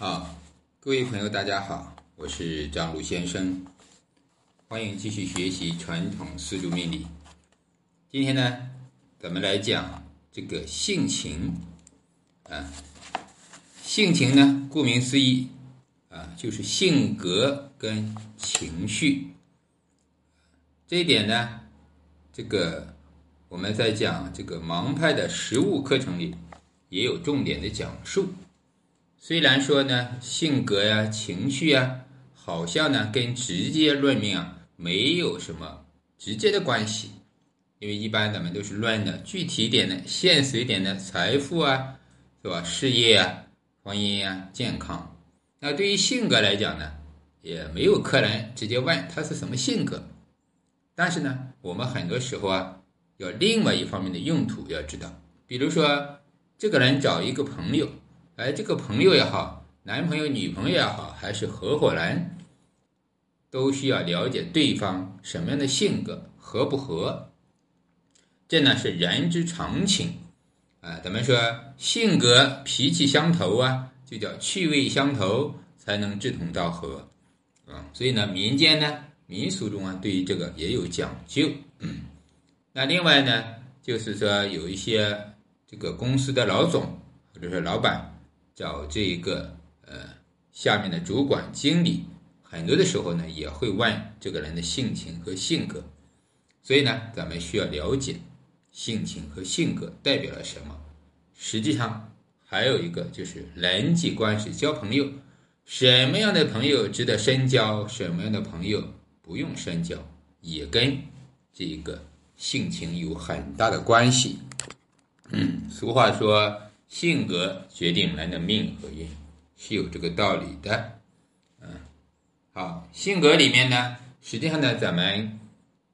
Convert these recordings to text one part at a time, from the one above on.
好，各位朋友，大家好，我是张璐先生，欢迎继续学习传统四柱命理。今天呢，咱们来讲这个性情啊，性情呢，顾名思义啊，就是性格跟情绪。这一点呢，这个我们在讲这个盲派的实物课程里也有重点的讲述。虽然说呢，性格呀、情绪啊，好像呢跟直接论命啊没有什么直接的关系，因为一般咱们都是论的具体一点的、现实一点的财富啊，是吧？事业啊、婚姻啊、健康。那对于性格来讲呢，也没有客人直接问他是什么性格，但是呢，我们很多时候啊，有另外一方面的用途要知道，比如说这个人找一个朋友。哎，这个朋友也好，男朋友、女朋友也好，还是合伙人，都需要了解对方什么样的性格，合不合。这呢是人之常情啊。咱们说性格、脾气相投啊，就叫趣味相投，才能志同道合啊。所以呢，民间呢、民俗中啊，对于这个也有讲究。那另外呢，就是说有一些这个公司的老总或者是老板。找这个呃下面的主管经理，很多的时候呢也会问这个人的性情和性格，所以呢咱们需要了解性情和性格代表了什么。实际上还有一个就是人际关系，交朋友，什么样的朋友值得深交，什么样的朋友不用深交，也跟这个性情有很大的关系。嗯，俗话说。性格决定人的命和运，是有这个道理的。嗯，好，性格里面呢，实际上呢，咱们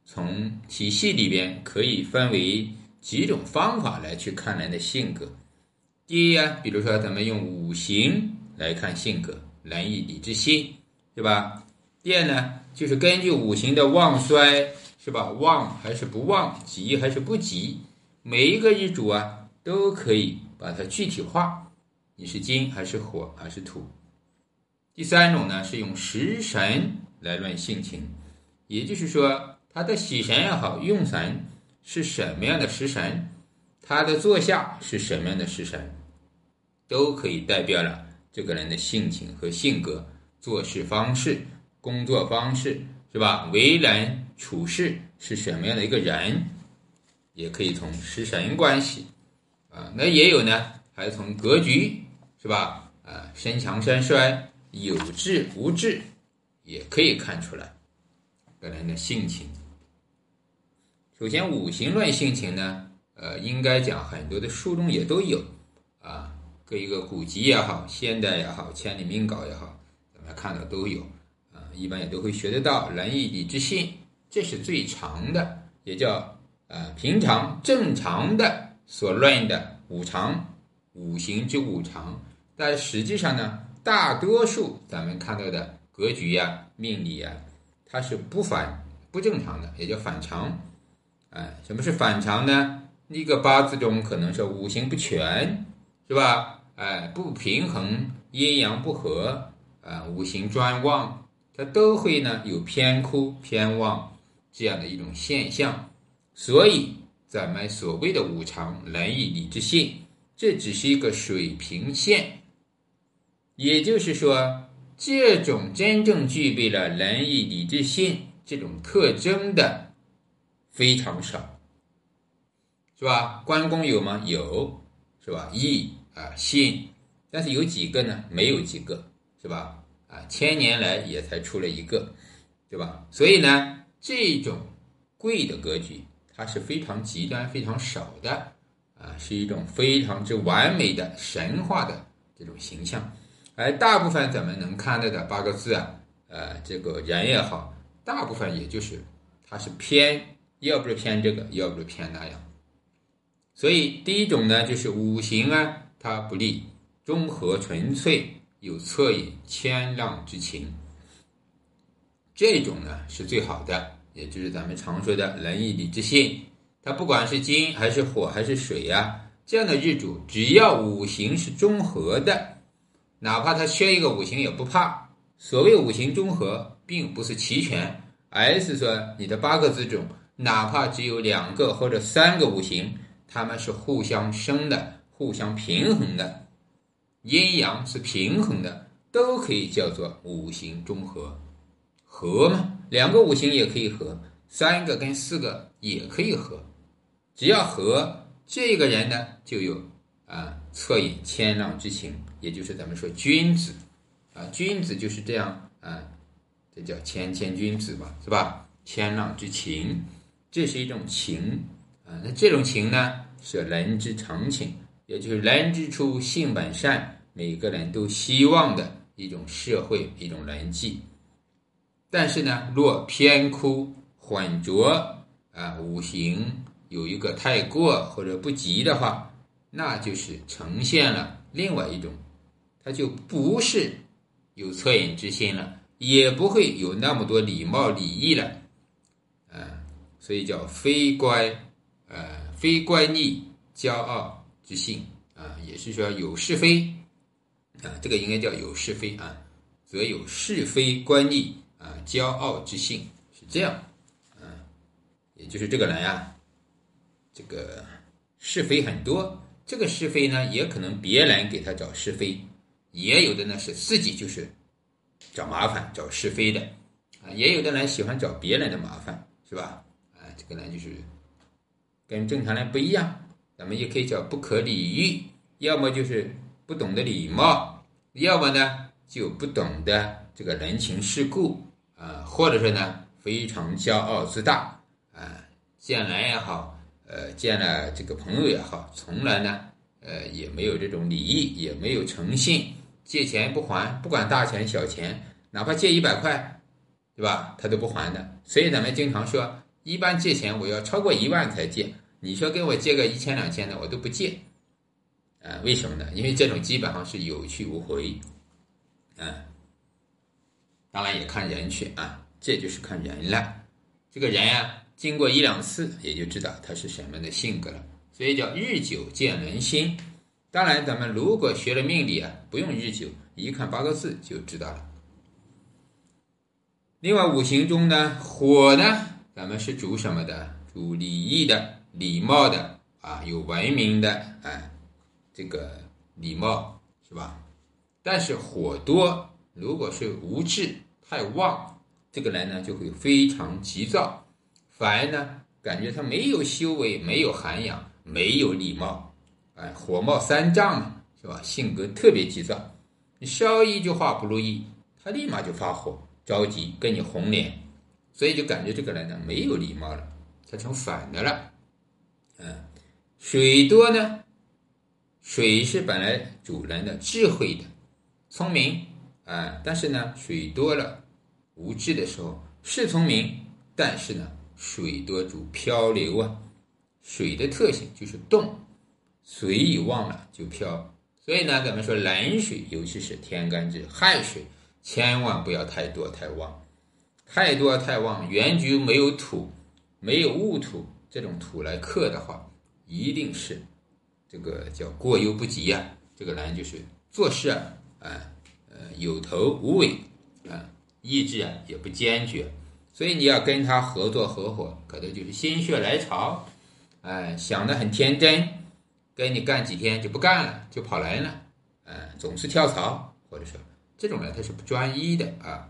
从体系里边可以分为几种方法来去看人的性格。第一呀，比如说咱们用五行来看性格，仁义礼智信，对吧？第二呢，就是根据五行的旺衰，是吧？旺还是不旺，吉还是不吉，每一个日主啊都可以。把它具体化，你是金还是火还是土？第三种呢是用食神来论性情，也就是说，他的喜神也好，用神是什么样的食神，他的坐下是什么样的食神，都可以代表了这个人的性情和性格、做事方式、工作方式，是吧？为人处事是什么样的一个人，也可以从食神关系。啊，那也有呢，还从格局是吧？啊，身强身衰，有志无志，也可以看出来个人的性情。首先，五行论性情呢，呃，应该讲很多的书中也都有啊，各一个古籍也好，现代也好，千里命稿也好，咱们看到都有啊，一般也都会学得到仁义礼智信，这是最长的，也叫啊平常正常的。所论的五常，五行之五常，但实际上呢，大多数咱们看到的格局呀、命理呀，它是不反不正常的，也叫反常。哎，什么是反常呢？一个八字中可能是五行不全，是吧？哎，不平衡，阴阳不和，啊，五行专旺，它都会呢有偏枯偏旺这样的一种现象，所以。咱们所谓的五常仁义礼智信，这只是一个水平线，也就是说，这种真正具备了仁义礼智信这种特征的非常少，是吧？关公有吗？有，是吧？义啊信，但是有几个呢？没有几个，是吧？啊，千年来也才出了一个，对吧？所以呢，这种贵的格局。它是非常极端、非常少的，啊，是一种非常之完美的神话的这种形象，而大部分咱们能看到的八个字啊，呃，这个人也好，大部分也就是它是偏，要不是偏这个，要不是偏那样。所以第一种呢，就是五行啊，它不利，中和纯粹，有恻隐谦让之情，这种呢是最好的。也就是咱们常说的仁义礼智信，它不管是金还是火还是水呀，这样的日主，只要五行是中和的，哪怕他缺一个五行也不怕。所谓五行中和，并不是齐全，而是说你的八个字中，哪怕只有两个或者三个五行，它们是互相生的、互相平衡的，阴阳是平衡的，都可以叫做五行中和。和嘛，两个五行也可以合，三个跟四个也可以合，只要合，这个人呢就有啊恻隐谦让之情，也就是咱们说君子啊，君子就是这样啊，这叫谦谦君子嘛，是吧？谦让之情，这是一种情啊，那这种情呢是人之常情，也就是人之初性本善，每个人都希望的一种社会一种人际。但是呢，若偏枯混浊啊，五行有一个太过或者不及的话，那就是呈现了另外一种，它就不是有恻隐之心了，也不会有那么多礼貌礼义了，啊，所以叫非乖，呃，非乖逆骄傲之性啊，也是说有是非啊，这个应该叫有是非啊，则有是非乖逆。啊，骄傲之性是这样，啊，也就是这个人啊，这个是非很多。这个是非呢，也可能别人给他找是非，也有的呢是自己就是找麻烦、找是非的啊。也有的人喜欢找别人的麻烦，是吧？啊，这个呢就是跟正常人不一样。咱们也可以叫不可理喻，要么就是不懂得礼貌，要么呢就不懂得这个人情世故。啊，或者说呢，非常骄傲自大啊，见人也好，呃，见了这个朋友也好，从来呢，呃，也没有这种礼义，也没有诚信，借钱不还，不管大钱小钱，哪怕借一百块，对吧？他都不还的。所以咱们经常说，一般借钱我要超过一万才借。你说跟我借个一千两千的，我都不借。啊，为什么呢？因为这种基本上是有去无回，嗯。当然也看人去啊，这就是看人了。这个人呀，经过一两次也就知道他是什么的性格了。所以叫日久见人心。当然，咱们如果学了命理啊，不用日久，一看八个字就知道了。另外五行中呢，火呢，咱们是主什么的？主礼义的、礼貌的啊，有文明的啊，这个礼貌是吧？但是火多，如果是无志。太旺，这个人呢就会非常急躁，反而呢感觉他没有修为，没有涵养，没有礼貌，哎，火冒三丈嘛，是吧？性格特别急躁，你稍一句话不如意，他立马就发火，着急跟你红脸，所以就感觉这个人呢没有礼貌了，他成反的了。嗯，水多呢，水是本来主人的智慧的，聪明。啊，但是呢，水多了，无智的时候是聪明，但是呢，水多主漂流啊，水的特性就是动，水一旺了就漂，所以呢，咱们说冷水，尤其是天干之亥水，千万不要太多太旺，太多太旺，原局没有土，没有戊土这种土来克的话，一定是这个叫过犹不及啊，这个人就是做事啊，啊。有头无尾，啊，意志啊也不坚决，所以你要跟他合作合伙，可能就是心血来潮，哎，想的很天真，跟你干几天就不干了，就跑人了，哎，总是跳槽，或者说这种人他是不专一的啊。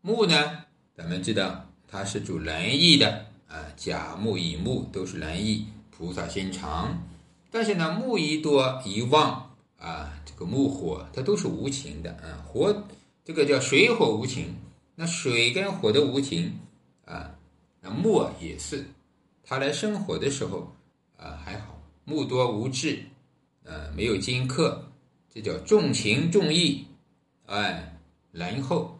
木呢，咱们知道它是主仁义的啊，甲木乙木都是仁义，菩萨心肠，但是呢，木一多一旺。啊，木火它都是无情的啊，火这个叫水火无情，那水跟火的无情啊，那木也是，它来生火的时候啊还好，木多无智，呃没有金克，这叫重情重义，哎仁厚，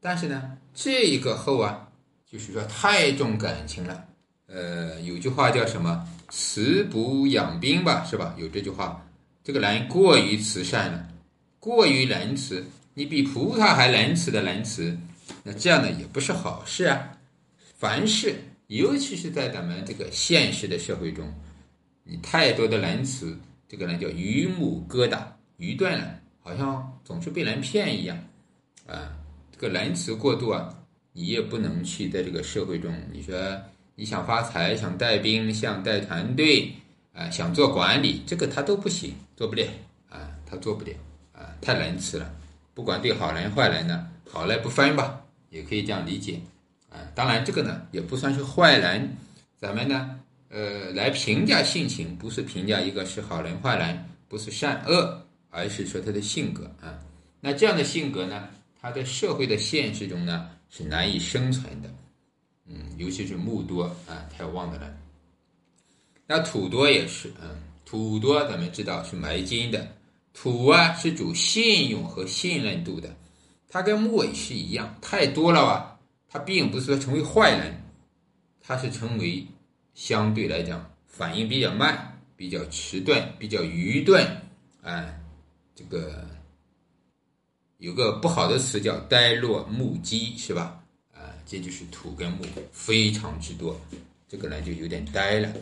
但是呢这一个厚啊，就是说太重感情了，呃有句话叫什么慈不养兵吧，是吧？有这句话。这个人过于慈善了，过于仁慈，你比菩萨还仁慈的仁慈，那这样呢也不是好事啊。凡事，尤其是在咱们这个现实的社会中，你太多的仁慈，这个人叫榆木疙瘩，愚钝了，好像总是被人骗一样，啊，这个仁慈过度啊，你也不能去在这个社会中，你说你想发财，想带兵，想带团队，啊，想做管理，这个他都不行，做不了，啊，他做不了，啊，太仁慈了，不管对好人坏人呢，好赖不分吧，也可以这样理解，啊，当然这个呢也不算是坏人，咱们呢。呃，来评价性情，不是评价一个是好人坏人，不是善恶，而是说他的性格啊。那这样的性格呢，他在社会的现实中呢是难以生存的。嗯，尤其是木多啊，太旺的人。那土多也是，嗯，土多咱们知道是埋金的，土啊是主信用和信任度的，它跟木也是一样，太多了吧，它并不是说成为坏人，它是成为。相对来讲，反应比较慢，比较迟钝，比较愚钝，啊，这个有个不好的词叫呆若木鸡，是吧？啊，这就是土跟木非常之多，这个人就有点呆了，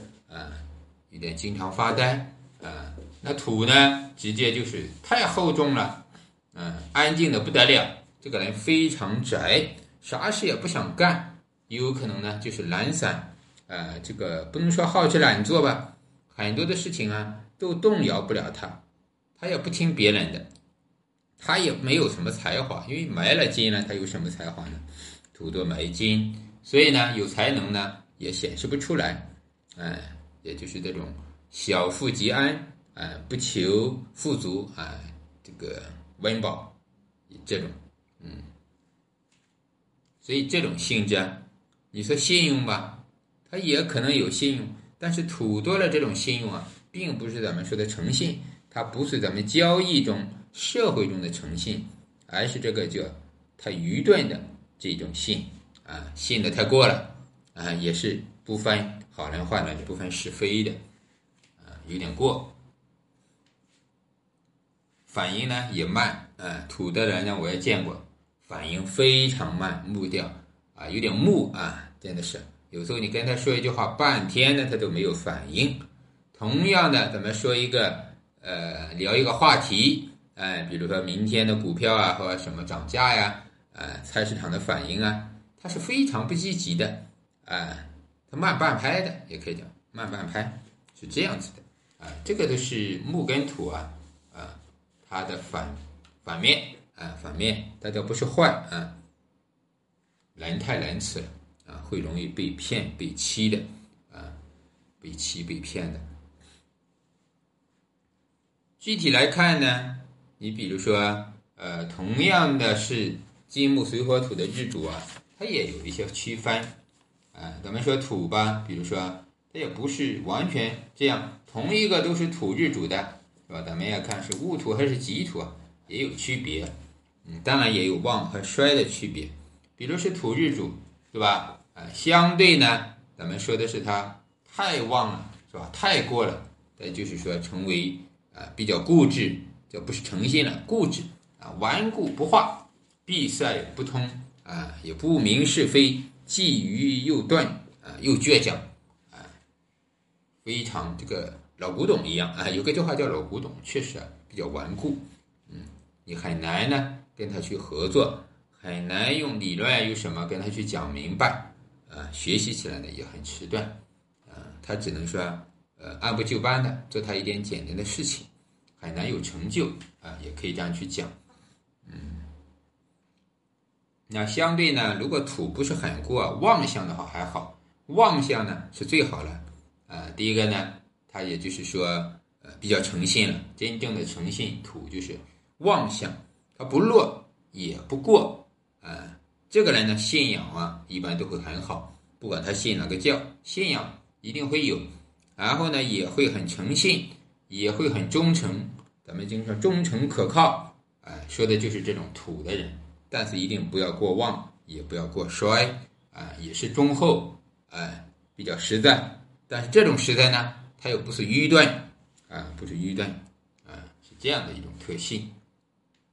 也，经常发呆，啊，那土呢，直接就是太厚重了，嗯，安静的不得了，这个人非常宅，啥事也不想干，也有可能呢就是懒散。呃，这个不能说好吃懒做吧，很多的事情啊都动摇不了他，他也不听别人的，他也没有什么才华，因为埋了金了，他有什么才华呢？土多埋金，所以呢有才能呢也显示不出来，哎，也就是这种小富即安，哎，不求富足，哎，这个温饱，这种，嗯，所以这种性质，你说信用吧？它也可能有信用，但是土多了这种信用啊，并不是咱们说的诚信，它不是咱们交易中、社会中的诚信，而是这个叫他愚钝的这种信啊，信的太过了啊，也是不分好人坏人、不分是非的啊，有点过，反应呢也慢啊，土的人呢我也见过，反应非常慢，木掉啊，有点木啊，真的是。有时候你跟他说一句话，半天呢他都没有反应。同样的，咱们说一个，呃，聊一个话题，哎，比如说明天的股票啊，或者什么涨价呀，呃，菜市场的反应啊，他是非常不积极的，啊，他慢半拍的，也可以讲慢半拍，是这样子的，啊，这个都是木跟土啊，啊，它的反反面，啊，反面，大家不是坏啊，人太仁慈了。啊，会容易被骗、被欺的，啊，被欺、被骗的。具体来看呢，你比如说，呃，同样的是金木水火土的日主啊，它也有一些区分。啊，咱们说土吧，比如说，它也不是完全这样，同一个都是土日主的，是吧？咱们要看是戊土还是己土啊，也有区别。嗯，当然也有旺和衰的区别。比如是土日主，对吧？啊相对呢，咱们说的是它太旺了，是吧？太过了，那就是说成为啊比较固执，就不是诚信了，固执啊，顽固不化，闭塞不通啊，也不明是非，既愚又钝啊，又倔强啊，非常这个老古董一样啊。有个句话叫老古董，确实啊比较顽固，嗯，你很难呢跟他去合作，很难用理论有什么跟他去讲明白。啊，学习起来呢也很迟钝，啊，他只能说，呃，按部就班的做他一点简单的事情，很难有成就，啊，也可以这样去讲，那相对呢，如果土不是很过旺相的话还好，旺相呢是最好了，呃，第一个呢，他也就是说，呃，比较诚信了，真正的诚信，土就是旺相，它不弱也不过，啊。这个人呢，信仰啊，一般都会很好，不管他信哪个教，信仰一定会有，然后呢，也会很诚信，也会很忠诚。咱们经常说忠诚可靠，哎，说的就是这种土的人，但是一定不要过旺，也不要过衰，啊，也是忠厚，哎，比较实在。但是这种实在呢，它又不是愚钝，啊，不是愚钝，啊，是这样的一种特性。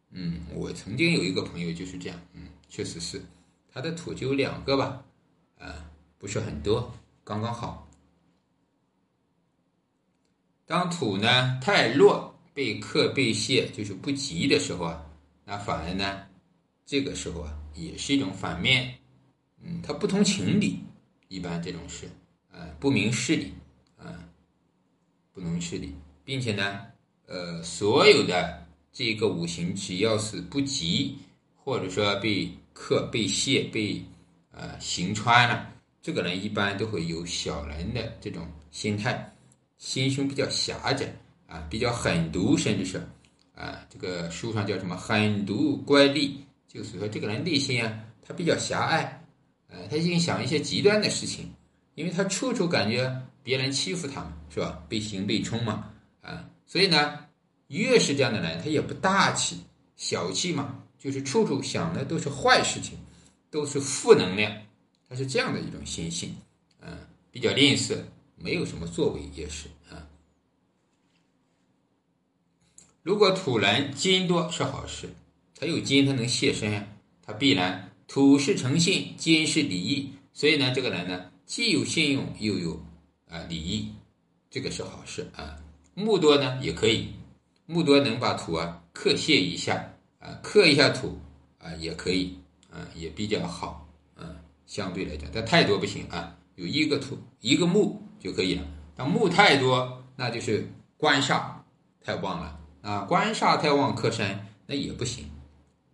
嗯，我曾经有一个朋友就是这样，嗯。确实是，他的土就有两个吧，啊，不是很多，刚刚好。当土呢太弱，被克被泄，就是不吉的时候啊，那反而呢，这个时候啊，也是一种反面，嗯，他不通情理，一般这种事，啊，不明事理，啊，不明事理，并且呢，呃，所有的这个五行只要是不吉，或者说被克被泄被呃行穿了。这个人一般都会有小人的这种心态，心胸比较狭窄啊，比较狠毒，甚至是啊，这个书上叫什么狠毒乖戾，就是说这个人内心啊，他比较狭隘，呃，他心想一些极端的事情，因为他处处感觉别人欺负他嘛，是吧？被刑被冲嘛，啊，所以呢，越是这样的人，他也不大气，小气嘛，就是处处想的都是坏事情，都是负能量。他是这样的一种心性，嗯，比较吝啬，没有什么作为，也是啊。如果土人金多是好事，他有金，他能泄身，他必然土是诚信，金是礼义，所以呢，这个人呢，既有信用，又有啊礼义，这个是好事啊。木多呢也可以，木多能把土啊克泄一下啊，克一下土啊也可以啊，也比较好啊。相对来讲，但太多不行啊，有一个土一个木就可以了。但木太多，那就是官煞太旺了啊，官煞太旺克身，那也不行，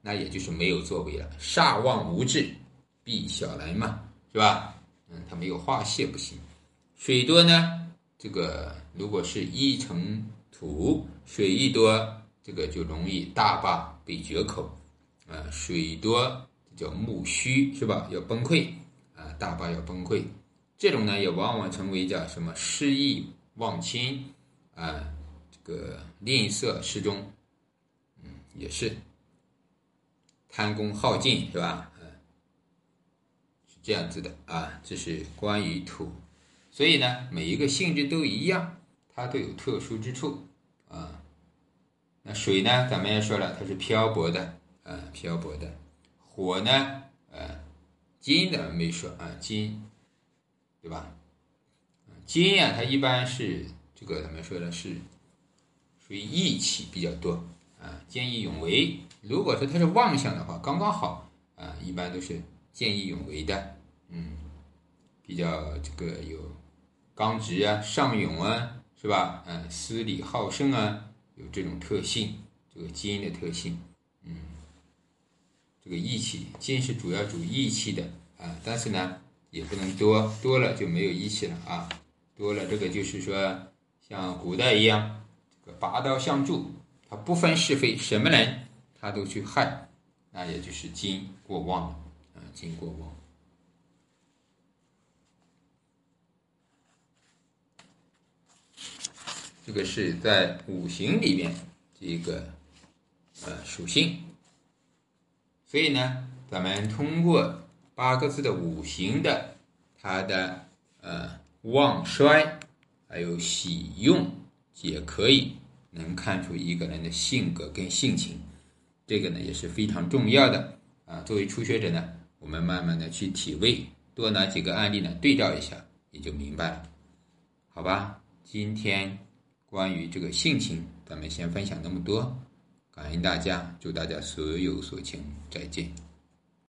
那也就是没有作为了。煞旺无志，必小人嘛，是吧？嗯，他没有化泄不行。水多呢，这个如果是一成土，水一多，这个就容易大坝被决口啊，水多。叫木虚是吧？要崩溃啊，大坝要崩溃。这种呢，也往往成为叫什么失意忘亲啊，这个吝啬失终，嗯，也是贪功耗尽是吧？嗯，是这样子的啊。这是关于土，所以呢，每一个性质都一样，它都有特殊之处啊。那水呢，咱们也说了，它是漂泊的啊，漂泊的。火呢？呃，金的没说啊，金，对吧？金呀，它一般是这个咱们说的是属于义气比较多啊，见义勇为。如果说它是妄想的话，刚刚好啊，一般都是见义勇为的，嗯，比较这个有刚直啊、上勇啊，是吧？嗯，思礼好胜啊，有这种特性，这个基因的特性，嗯。这个义气，金是主要主义气的啊，但是呢，也不能多，多了就没有义气了啊，多了这个就是说，像古代一样，这个拔刀相助，他不分是非，什么人他都去害，那也就是金过旺了啊，金过旺。这个是在五行里面这个呃属性。所以呢，咱们通过八个字的五行的它的呃旺衰，还有喜用，也可以能看出一个人的性格跟性情。这个呢也是非常重要的啊。作为初学者呢，我们慢慢的去体味，多拿几个案例呢对照一下，也就明白了。好吧，今天关于这个性情，咱们先分享那么多。感恩大家，祝大家所有所情，再见。